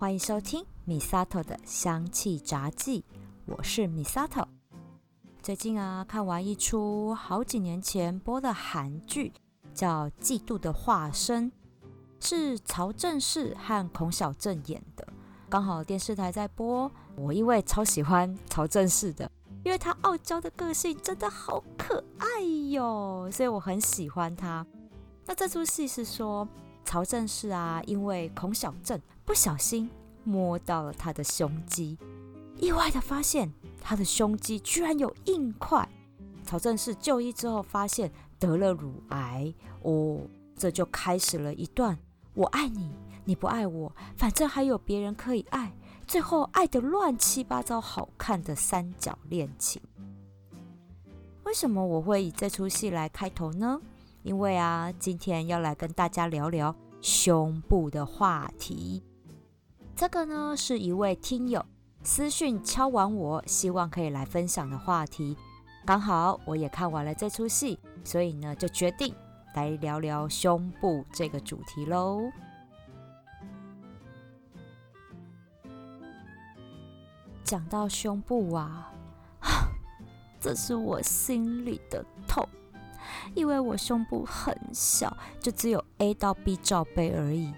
欢迎收听米萨头的香气杂记，我是米萨头。最近啊，看完一出好几年前播的韩剧，叫《嫉妒的化身》，是曹正奭和孔晓振演的。刚好电视台在播，我因为超喜欢曹正奭的，因为他傲娇的个性真的好可爱哟，所以我很喜欢他。那这出戏是说。曹正氏啊，因为孔小正不小心摸到了他的胸肌，意外的发现他的胸肌居然有硬块。曹正氏就医之后发现得了乳癌，哦，这就开始了一段我爱你，你不爱我，反正还有别人可以爱，最后爱的乱七八糟好看的三角恋情。为什么我会以这出戏来开头呢？因为啊，今天要来跟大家聊聊胸部的话题。这个呢，是一位听友私讯敲完我，希望可以来分享的话题。刚好我也看完了这出戏，所以呢，就决定来聊聊胸部这个主题喽。讲到胸部啊，这是我心里的痛。因为我胸部很小，就只有 A 到 B 罩杯而已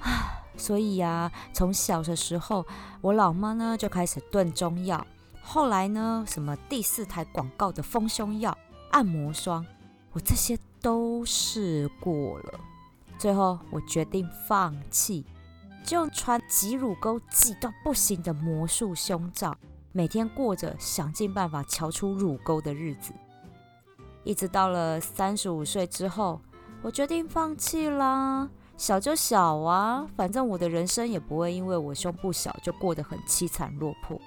啊，所以呀，从小的时候，我老妈呢就开始炖中药，后来呢，什么第四台广告的丰胸药、按摩霜，我这些都试过了，最后我决定放弃，就穿挤乳沟挤到不行的魔术胸罩，每天过着想尽办法瞧出乳沟的日子。一直到了三十五岁之后，我决定放弃啦。小就小啊，反正我的人生也不会因为我胸部小就过得很凄惨落魄。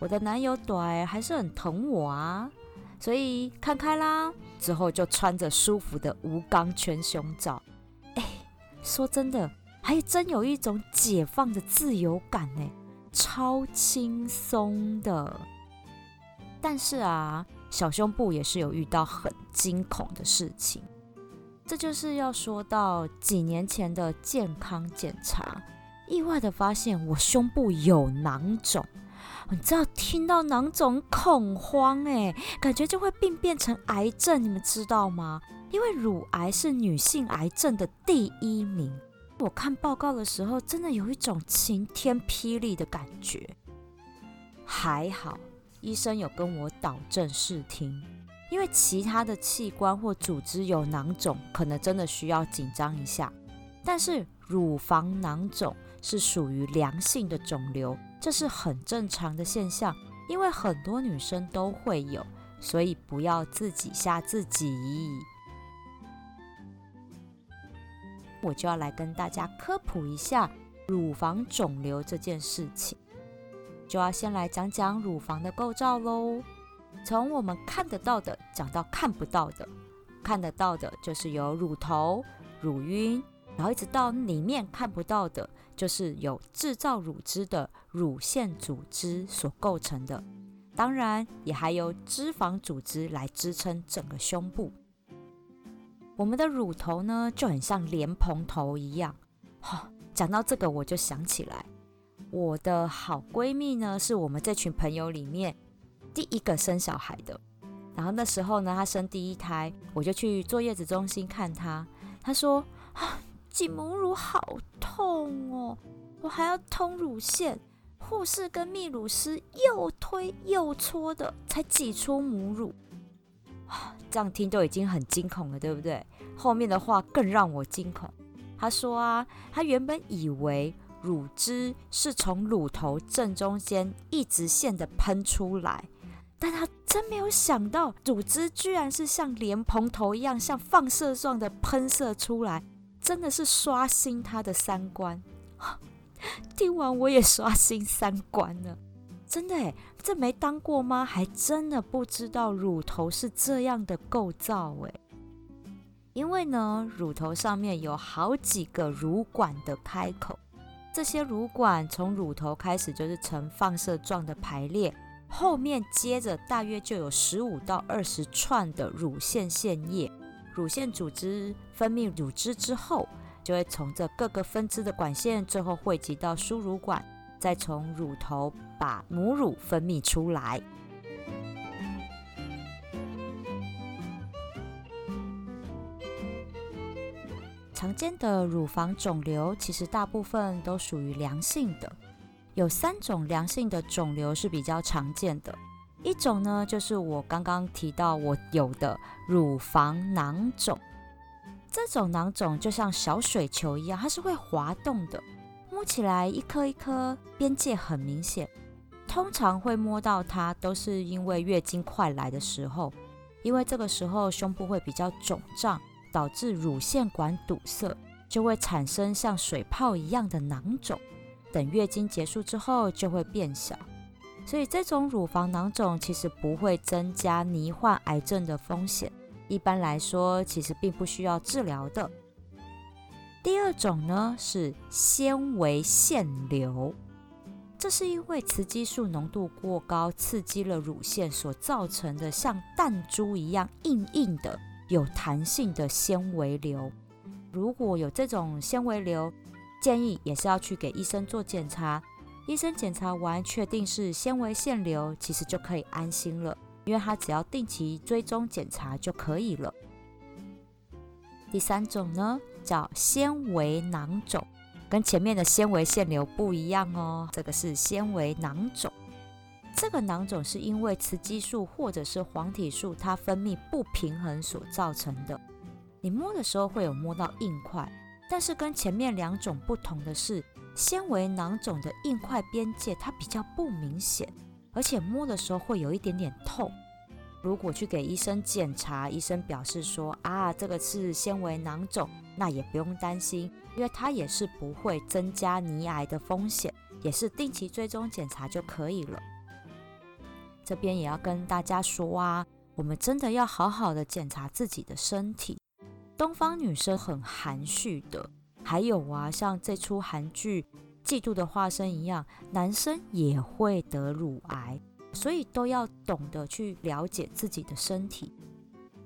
我的男友短还是很疼我啊，所以看开啦。之后就穿着舒服的无钢圈胸罩，哎，说真的，还真有一种解放的自由感呢，超轻松的。但是啊。小胸部也是有遇到很惊恐的事情，这就是要说到几年前的健康检查，意外的发现我胸部有囊肿。你知道听到囊肿恐慌哎，感觉就会病变成癌症，你们知道吗？因为乳癌是女性癌症的第一名。我看报告的时候，真的有一种晴天霹雳的感觉。还好。医生有跟我导正视听，因为其他的器官或组织有囊肿，可能真的需要紧张一下。但是乳房囊肿是属于良性的肿瘤，这是很正常的现象，因为很多女生都会有，所以不要自己吓自己。我就要来跟大家科普一下乳房肿瘤这件事情。就要先来讲讲乳房的构造喽。从我们看得到的讲到看不到的，看得到的就是有乳头、乳晕，然后一直到里面看不到的，就是有制造乳汁的乳腺组织所构成的。当然，也还有脂肪组织来支撑整个胸部。我们的乳头呢，就很像莲蓬头一样。哈，讲到这个，我就想起来。我的好闺蜜呢，是我们这群朋友里面第一个生小孩的。然后那时候呢，她生第一胎，我就去坐月子中心看她。她说：“啊，挤母乳好痛哦，我还要通乳腺，护士跟泌乳师又推又搓的，才挤出母乳。” 这样听都已经很惊恐了，对不对？后面的话更让我惊恐。她说啊，她原本以为。乳汁是从乳头正中间一直线的喷出来，但他真没有想到，乳汁居然是像莲蓬头一样，像放射状的喷射出来，真的是刷新他的三观。听完我也刷新三观了，真的诶，这没当过吗？还真的不知道乳头是这样的构造诶。因为呢，乳头上面有好几个乳管的开口。这些乳管从乳头开始就是呈放射状的排列，后面接着大约就有十五到二十串的乳腺腺液。乳腺组织分泌乳汁之后，就会从这各个分支的管线，最后汇集到输乳管，再从乳头把母乳分泌出来。常见的乳房肿瘤其实大部分都属于良性的，有三种良性的肿瘤是比较常见的。一种呢，就是我刚刚提到我有的乳房囊肿，这种囊肿就像小水球一样，它是会滑动的，摸起来一颗一颗，边界很明显。通常会摸到它，都是因为月经快来的时候，因为这个时候胸部会比较肿胀。导致乳腺管堵塞，就会产生像水泡一样的囊肿。等月经结束之后，就会变小。所以这种乳房囊肿其实不会增加罹患癌症的风险。一般来说，其实并不需要治疗的。第二种呢是纤维腺瘤，这是因为雌激素浓度过高，刺激了乳腺所造成的像弹珠一样硬硬的。有弹性的纤维瘤，如果有这种纤维瘤，建议也是要去给医生做检查。医生检查完确定是纤维腺瘤，其实就可以安心了，因为他只要定期追踪检查就可以了。第三种呢，叫纤维囊肿，跟前面的纤维腺瘤不一样哦，这个是纤维囊肿。这个囊肿是因为雌激素或者是黄体素它分泌不平衡所造成的。你摸的时候会有摸到硬块，但是跟前面两种不同的是，纤维囊肿的硬块边界它比较不明显，而且摸的时候会有一点点痛。如果去给医生检查，医生表示说啊这个是纤维囊肿，那也不用担心，因为它也是不会增加泥癌的风险，也是定期追踪检查就可以了。这边也要跟大家说啊，我们真的要好好的检查自己的身体。东方女生很含蓄的，还有啊，像这出韩剧《嫉妒的化身》一样，男生也会得乳癌，所以都要懂得去了解自己的身体。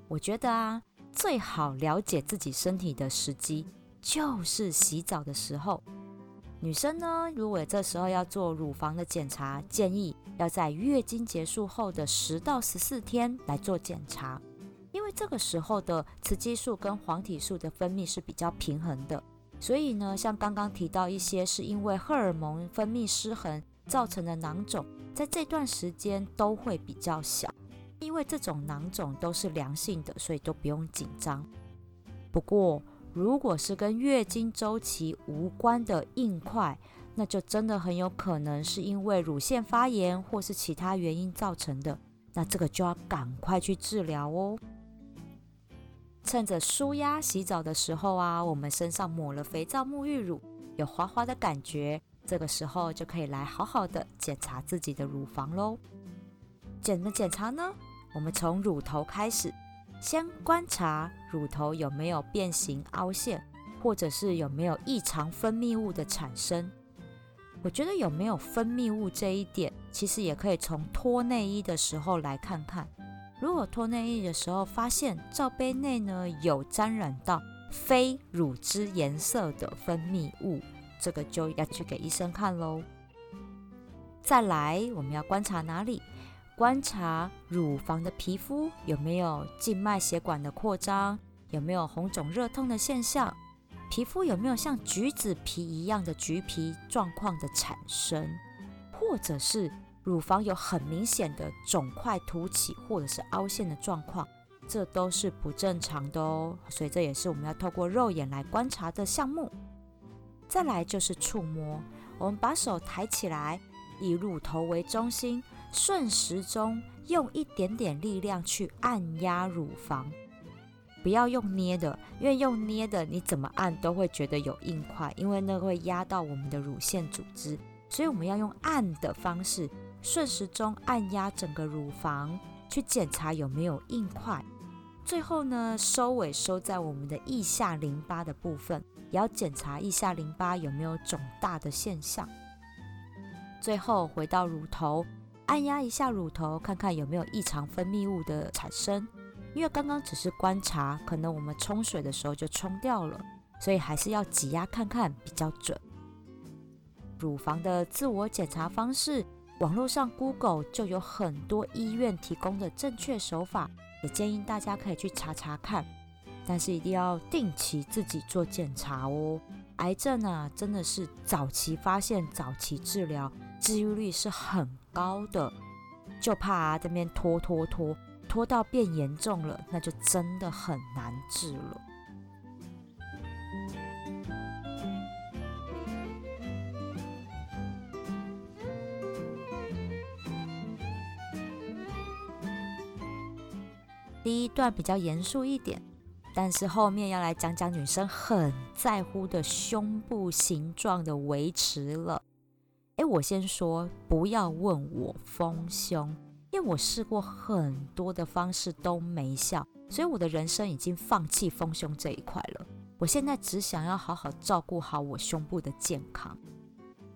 我觉得啊，最好了解自己身体的时机就是洗澡的时候。女生呢，如果这时候要做乳房的检查，建议要在月经结束后的十到十四天来做检查，因为这个时候的雌激素跟黄体素的分泌是比较平衡的，所以呢，像刚刚提到一些是因为荷尔蒙分泌失衡造成的囊肿，在这段时间都会比较小，因为这种囊肿都是良性的，所以都不用紧张。不过，如果是跟月经周期无关的硬块，那就真的很有可能是因为乳腺发炎或是其他原因造成的，那这个就要赶快去治疗哦。趁着舒压洗澡的时候啊，我们身上抹了肥皂沐浴乳，有滑滑的感觉，这个时候就可以来好好的检查自己的乳房喽。怎么检查呢？我们从乳头开始。先观察乳头有没有变形凹陷，或者是有没有异常分泌物的产生。我觉得有没有分泌物这一点，其实也可以从脱内衣的时候来看看。如果脱内衣的时候发现罩杯内呢有沾染到非乳汁颜色的分泌物，这个就要去给医生看喽。再来，我们要观察哪里？观察乳房的皮肤有没有静脉血管的扩张，有没有红肿热痛的现象，皮肤有没有像橘子皮一样的橘皮状况的产生，或者是乳房有很明显的肿块凸起或者是凹陷的状况，这都是不正常的哦。所以这也是我们要透过肉眼来观察的项目。再来就是触摸，我们把手抬起来，以乳头为中心。顺时钟用一点点力量去按压乳房，不要用捏的，因为用捏的你怎么按都会觉得有硬块，因为那会压到我们的乳腺组织。所以我们要用按的方式，顺时钟按压整个乳房，去检查有没有硬块。最后呢，收尾收在我们的腋下淋巴的部分，也要检查腋下淋巴有没有肿大的现象。最后回到乳头。按压一下乳头，看看有没有异常分泌物的产生。因为刚刚只是观察，可能我们冲水的时候就冲掉了。所以还是要挤压看看比较准。乳房的自我检查方式，网络上 Google 就有很多医院提供的正确手法，也建议大家可以去查查看。但是一定要定期自己做检查哦。癌症啊，真的是早期发现、早期治疗，治愈率是很高的。就怕这边拖拖拖，拖到变严重了，那就真的很难治了。第一段比较严肃一点，但是后面要来讲讲女生很在乎的胸部形状的维持了。哎，我先说，不要问我丰胸，因为我试过很多的方式都没效，所以我的人生已经放弃丰胸这一块了。我现在只想要好好照顾好我胸部的健康。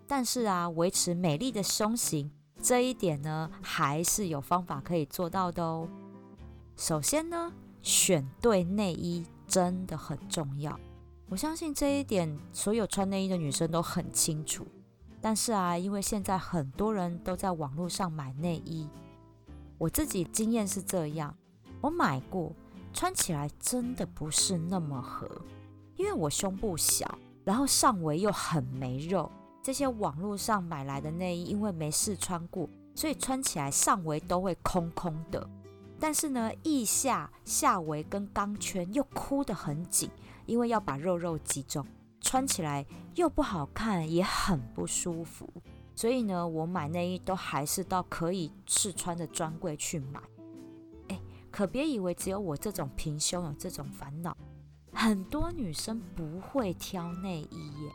但是啊，维持美丽的胸型这一点呢，还是有方法可以做到的哦。首先呢，选对内衣真的很重要。我相信这一点，所有穿内衣的女生都很清楚。但是啊，因为现在很多人都在网络上买内衣，我自己经验是这样，我买过，穿起来真的不是那么合，因为我胸部小，然后上围又很没肉，这些网络上买来的内衣，因为没试穿过，所以穿起来上围都会空空的，但是呢，腋下下围跟钢圈又箍得很紧，因为要把肉肉集中。穿起来又不好看，也很不舒服，所以呢，我买内衣都还是到可以试穿的专柜去买。哎，可别以为只有我这种平胸有这种烦恼，很多女生不会挑内衣耶。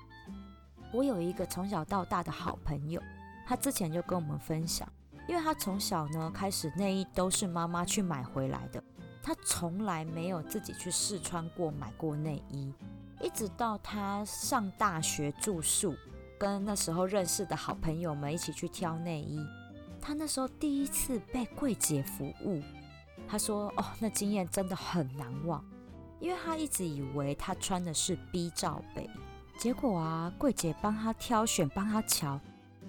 我有一个从小到大的好朋友，她之前就跟我们分享，因为她从小呢开始内衣都是妈妈去买回来的，她从来没有自己去试穿过买过内衣。一直到他上大学住宿，跟那时候认识的好朋友们一起去挑内衣，他那时候第一次被柜姐服务，他说：“哦，那经验真的很难忘，因为他一直以为他穿的是 B 罩杯，结果啊，柜姐帮他挑选，帮他瞧，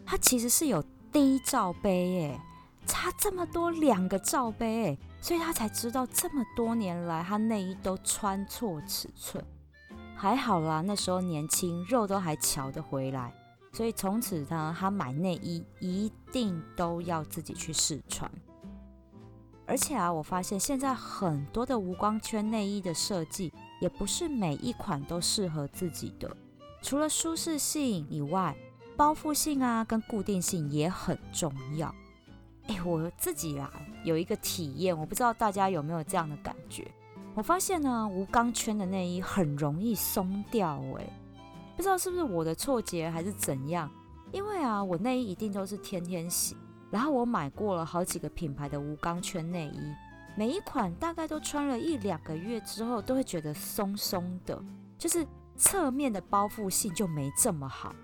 他其实是有 D 罩杯耶，差这么多两个罩杯哎，所以他才知道这么多年来他内衣都穿错尺寸。”还好啦，那时候年轻，肉都还瞧得回来，所以从此呢，他买内衣一定都要自己去试穿。而且啊，我发现现在很多的无光圈内衣的设计，也不是每一款都适合自己的。除了舒适性以外，包覆性啊跟固定性也很重要。哎，我自己啦有一个体验，我不知道大家有没有这样的感觉。我发现呢，无钢圈的内衣很容易松掉，哎，不知道是不是我的错觉还是怎样。因为啊，我内衣一定都是天天洗，然后我买过了好几个品牌的无钢圈内衣，每一款大概都穿了一两个月之后，都会觉得松松的，就是侧面的包覆性就没这么好。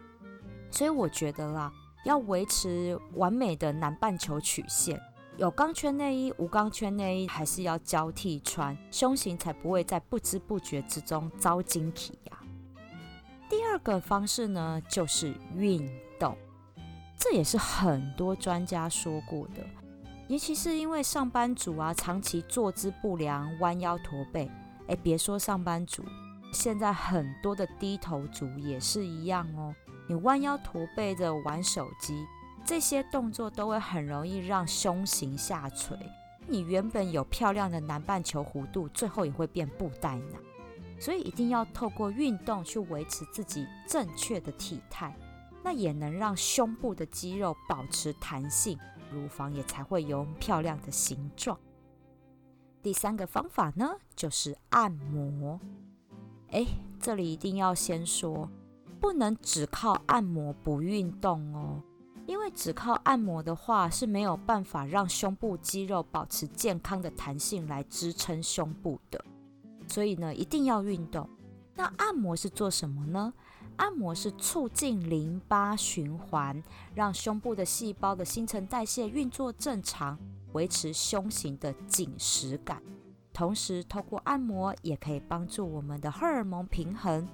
所以我觉得啦，要维持完美的南半球曲线。有钢圈内衣、无钢圈内衣还是要交替穿，胸型才不会在不知不觉之中遭惊体呀。第二个方式呢，就是运动，这也是很多专家说过的，尤其是因为上班族啊，长期坐姿不良、弯腰驼背，哎，别说上班族，现在很多的低头族也是一样哦。你弯腰驼背的玩手机。这些动作都会很容易让胸型下垂，你原本有漂亮的南半球弧度，最后也会变布袋腩。所以一定要透过运动去维持自己正确的体态，那也能让胸部的肌肉保持弹性，乳房也才会有漂亮的形状。第三个方法呢，就是按摩。哎，这里一定要先说，不能只靠按摩不运动哦。因为只靠按摩的话是没有办法让胸部肌肉保持健康的弹性来支撑胸部的，所以呢一定要运动。那按摩是做什么呢？按摩是促进淋巴循环，让胸部的细胞的新陈代谢运作正常，维持胸型的紧实感。同时，透过按摩也可以帮助我们的荷尔蒙平衡，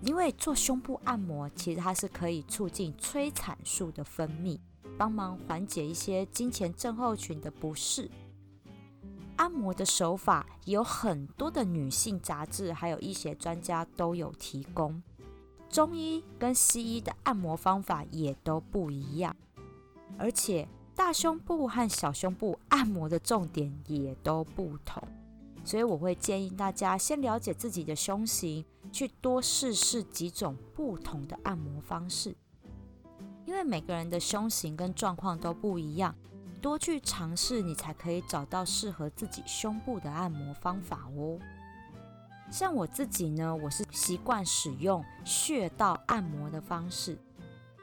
因为做胸部按摩，其实它是可以促进催产素的分泌，帮忙缓解一些经前症候群的不适。按摩的手法有很多的女性杂志，还有医学专家都有提供。中医跟西医的按摩方法也都不一样，而且大胸部和小胸部按摩的重点也都不同。所以我会建议大家先了解自己的胸型，去多试试几种不同的按摩方式，因为每个人的胸型跟状况都不一样。多去尝试，你才可以找到适合自己胸部的按摩方法哦。像我自己呢，我是习惯使用穴道按摩的方式，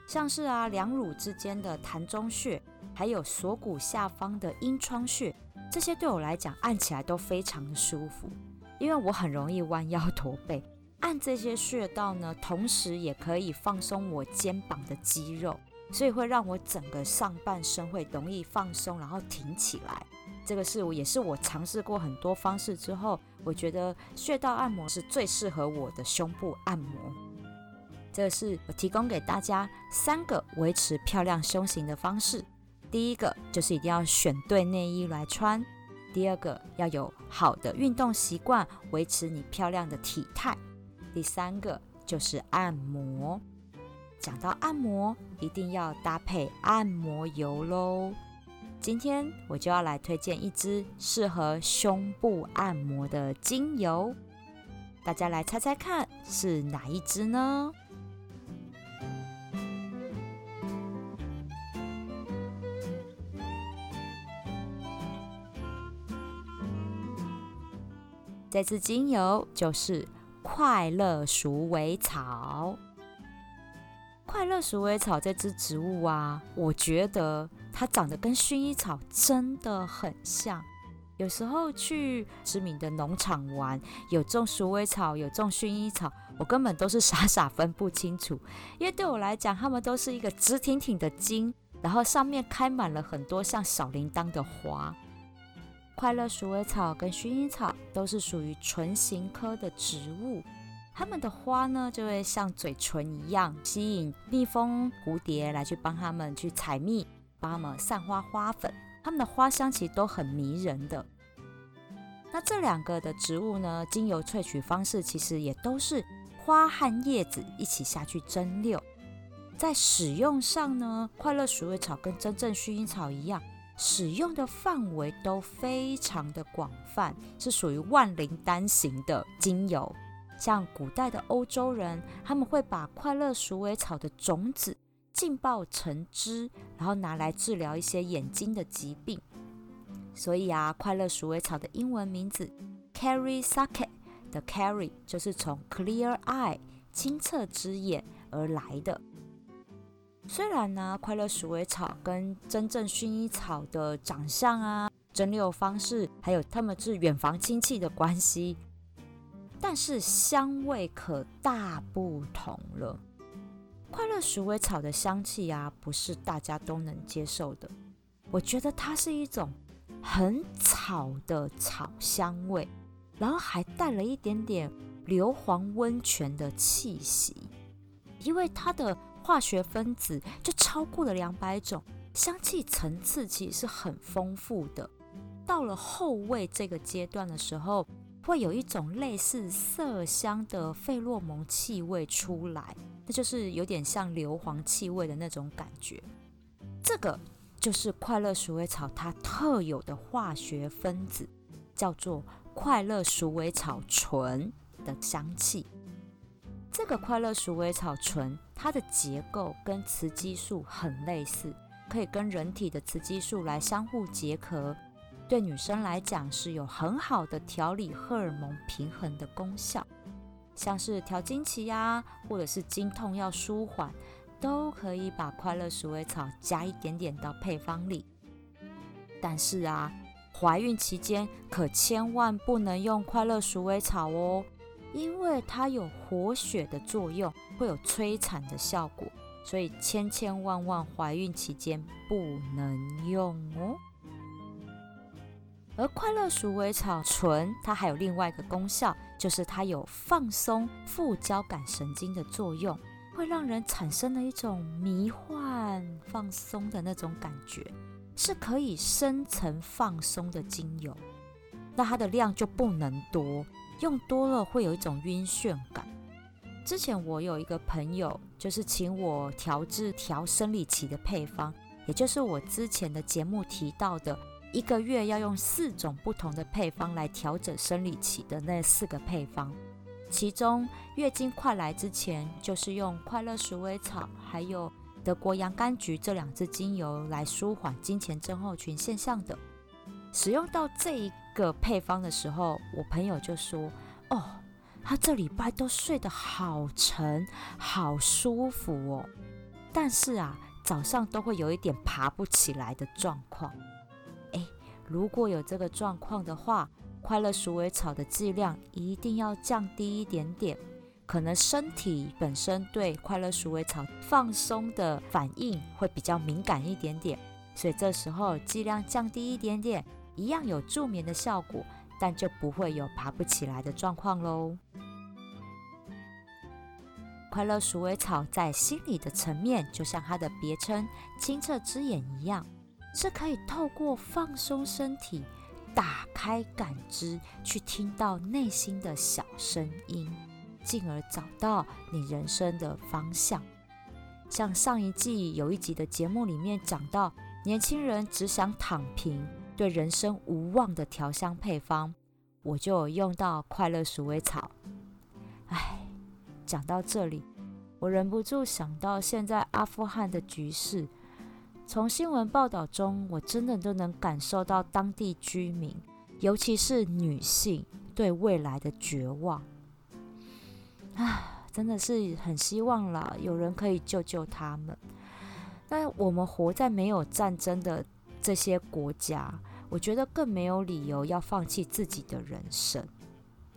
像是啊两乳之间的膻中穴，还有锁骨下方的阴窗穴，这些对我来讲按起来都非常的舒服，因为我很容易弯腰驼背，按这些穴道呢，同时也可以放松我肩膀的肌肉。所以会让我整个上半身会容易放松，然后挺起来。这个是我也是我尝试过很多方式之后，我觉得穴道按摩是最适合我的胸部按摩。这是我提供给大家三个维持漂亮胸型的方式。第一个就是一定要选对内衣来穿；第二个要有好的运动习惯，维持你漂亮的体态；第三个就是按摩。讲到按摩，一定要搭配按摩油喽。今天我就要来推荐一支适合胸部按摩的精油，大家来猜猜看是哪一支呢？这支精油就是快乐鼠尾草。快乐鼠尾草这支植物啊，我觉得它长得跟薰衣草真的很像。有时候去知名的农场玩，有种鼠尾草，有种薰衣草，我根本都是傻傻分不清楚。因为对我来讲，它们都是一个直挺挺的茎，然后上面开满了很多像小铃铛的花。快乐鼠尾草跟薰衣草都是属于唇形科的植物。它们的花呢，就会像嘴唇一样，吸引蜜蜂、蝴蝶来去帮它们去采蜜，帮它们散花花粉。它们的花香其实都很迷人的。那这两个的植物呢，精油萃取方式其实也都是花和叶子一起下去蒸馏。在使用上呢，快乐鼠尾草跟真正薰衣草一样，使用的范围都非常的广泛，是属于万灵丹型的精油。像古代的欧洲人，他们会把快乐鼠尾草的种子浸泡成汁，然后拿来治疗一些眼睛的疾病。所以啊，快乐鼠尾草的英文名字 Carry Sake 的 Carry 就是从 Clear Eye 清澈之眼而来的。虽然呢，快乐鼠尾草跟真正薰衣草的长相啊、蒸馏方式，还有他们是远房亲戚的关系。但是香味可大不同了。快乐鼠尾草的香气啊，不是大家都能接受的。我觉得它是一种很草的草香味，然后还带了一点点硫磺温泉的气息。因为它的化学分子就超过了两百种，香气层次其实是很丰富的。到了后味这个阶段的时候。会有一种类似麝香的费洛蒙气味出来，那就是有点像硫磺气味的那种感觉。这个就是快乐鼠尾草它特有的化学分子，叫做快乐鼠尾草醇的香气。这个快乐鼠尾草醇，它的结构跟雌激素很类似，可以跟人体的雌激素来相互结合。对女生来讲是有很好的调理荷尔蒙平衡的功效，像是调经期呀，或者是经痛要舒缓，都可以把快乐鼠尾草加一点点到配方里。但是啊，怀孕期间可千万不能用快乐鼠尾草哦，因为它有活血的作用，会有催产的效果，所以千千万万怀孕期间不能用哦。而快乐鼠尾草醇，它还有另外一个功效，就是它有放松副交感神经的作用，会让人产生了一种迷幻、放松的那种感觉，是可以深层放松的精油。那它的量就不能多，用多了会有一种晕眩感。之前我有一个朋友，就是请我调制调生理期的配方，也就是我之前的节目提到的。一个月要用四种不同的配方来调整生理期的那四个配方，其中月经快来之前，就是用快乐鼠尾草还有德国洋甘菊这两支精油来舒缓经前症候群现象的。使用到这一个配方的时候，我朋友就说：“哦，他这礼拜都睡得好沉，好舒服哦，但是啊，早上都会有一点爬不起来的状况。”诶如果有这个状况的话，快乐鼠尾草的剂量一定要降低一点点。可能身体本身对快乐鼠尾草放松的反应会比较敏感一点点，所以这时候剂量降低一点点，一样有助眠的效果，但就不会有爬不起来的状况喽。快乐鼠尾草在心理的层面，就像它的别称“清澈之眼”一样。是可以透过放松身体、打开感知，去听到内心的小声音，进而找到你人生的方向。像上一季有一集的节目里面讲到，年轻人只想躺平，对人生无望的调香配方，我就用到快乐鼠尾草。唉，讲到这里，我忍不住想到现在阿富汗的局势。从新闻报道中，我真的都能感受到当地居民，尤其是女性对未来的绝望。啊，真的是很希望啦，有人可以救救他们。但我们活在没有战争的这些国家，我觉得更没有理由要放弃自己的人生。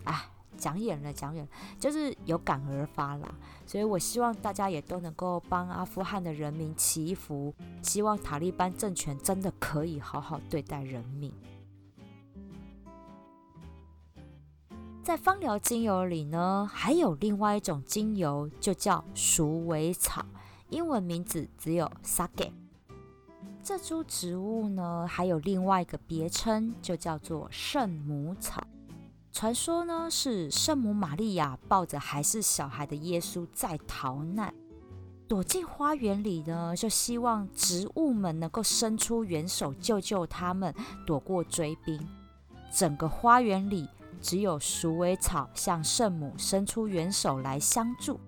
哎。讲远了，讲远，就是有感而发啦。所以我希望大家也都能够帮阿富汗的人民祈福，希望塔利班政权真的可以好好对待人民。在芳疗精油里呢，还有另外一种精油，就叫鼠尾草，英文名字只有 Sage。这株植物呢，还有另外一个别称，就叫做圣母草。传说呢是圣母玛利亚抱着还是小孩的耶稣在逃难，躲进花园里呢，就希望植物们能够伸出援手救救他们，躲过追兵。整个花园里只有鼠尾草向圣母伸出援手来相助，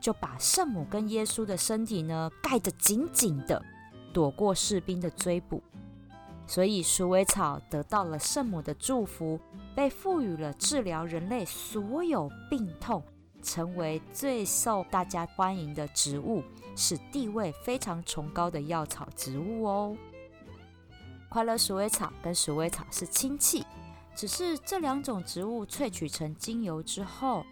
就把圣母跟耶稣的身体呢盖得紧紧的，躲过士兵的追捕。所以鼠尾草得到了圣母的祝福。被赋予了治疗人类所有病痛，成为最受大家欢迎的植物，是地位非常崇高的药草植物哦。快乐鼠尾草跟鼠尾草是亲戚，只是这两种植物萃取成精油之后，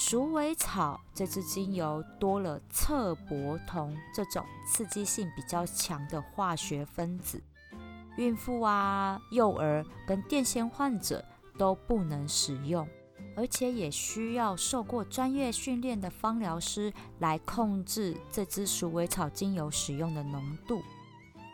鼠尾草这支精油多了侧柏酮这种刺激性比较强的化学分子，孕妇啊、幼儿跟癫痫患者。都不能使用，而且也需要受过专业训练的芳疗师来控制这支鼠尾草精油使用的浓度。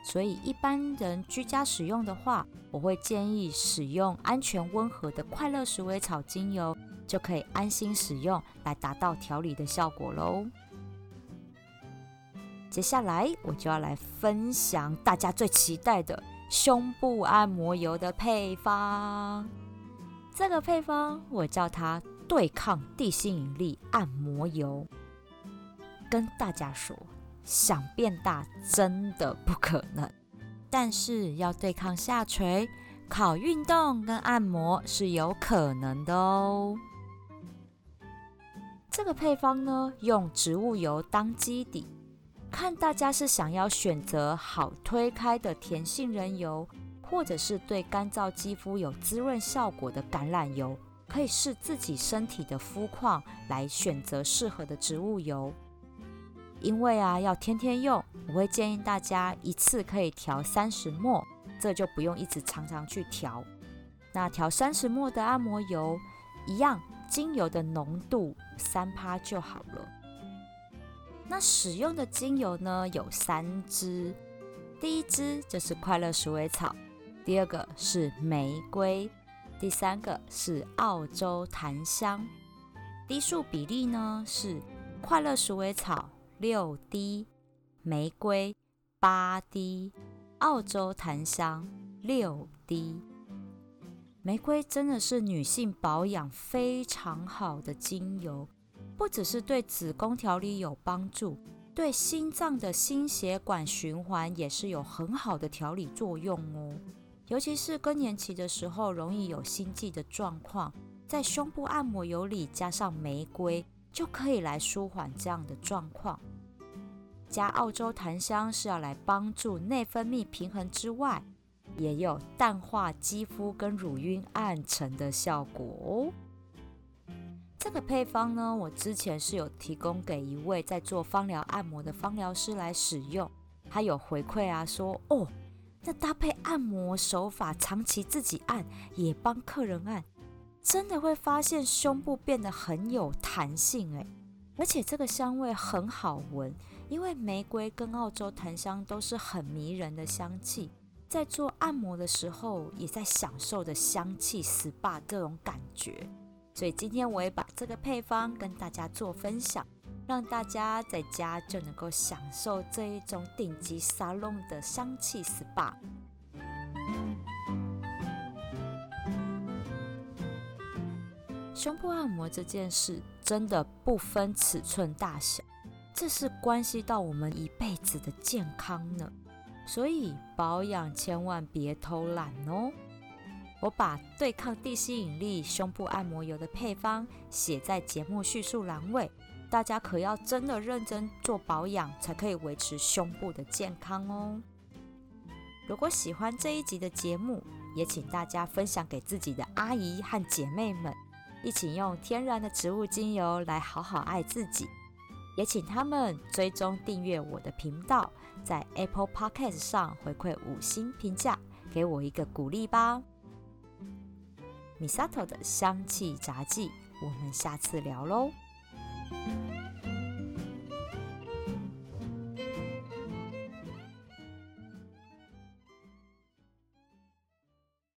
所以一般人居家使用的话，我会建议使用安全温和的快乐鼠尾草精油，就可以安心使用，来达到调理的效果喽。接下来我就要来分享大家最期待的胸部按摩油的配方。这个配方我叫它对抗地心引力按摩油。跟大家说，想变大真的不可能，但是要对抗下垂，靠运动跟按摩是有可能的哦。这个配方呢，用植物油当基底，看大家是想要选择好推开的甜杏仁油。或者是对干燥肌肤有滋润效果的橄榄油，可以视自己身体的肤况来选择适合的植物油。因为啊，要天天用，我会建议大家一次可以调三十沫，这就不用一直常常去调。那调三十末的按摩油，一样精油的浓度三趴就好了。那使用的精油呢有三支，第一支就是快乐鼠尾草，第二个是玫瑰，第三个是澳洲檀香。滴数比例呢是快乐鼠尾草六滴，玫瑰八滴，澳洲檀香六滴。玫瑰真的是女性保养非常好的精油，不只是对子宫调理有帮助，对心脏的心血管循环也是有很好的调理作用哦。尤其是更年期的时候，容易有心悸的状况，在胸部按摩油里加上玫瑰，就可以来舒缓这样的状况。加澳洲檀香是要来帮助内分泌平衡之外。也有淡化肌肤跟乳晕暗沉的效果哦。这个配方呢，我之前是有提供给一位在做芳疗按摩的芳疗师来使用，他有回馈啊，说哦，那搭配按摩手法，长期自己按，也帮客人按，真的会发现胸部变得很有弹性哎，而且这个香味很好闻，因为玫瑰跟澳洲檀香都是很迷人的香气。在做按摩的时候，也在享受着香气 SPA 这种感觉，所以今天我也把这个配方跟大家做分享，让大家在家就能够享受这一种顶级沙龙的香气 SPA。胸部按摩这件事真的不分尺寸大小，这是关系到我们一辈子的健康呢。所以保养千万别偷懒哦！我把对抗地吸引力胸部按摩油的配方写在节目叙述栏位，大家可要真的认真做保养，才可以维持胸部的健康哦。如果喜欢这一集的节目，也请大家分享给自己的阿姨和姐妹们，一起用天然的植物精油来好好爱自己。也请他们追踪订阅我的频道。在 Apple Podcast 上回馈五星评价，给我一个鼓励吧。Misato 的香气杂技，我们下次聊喽。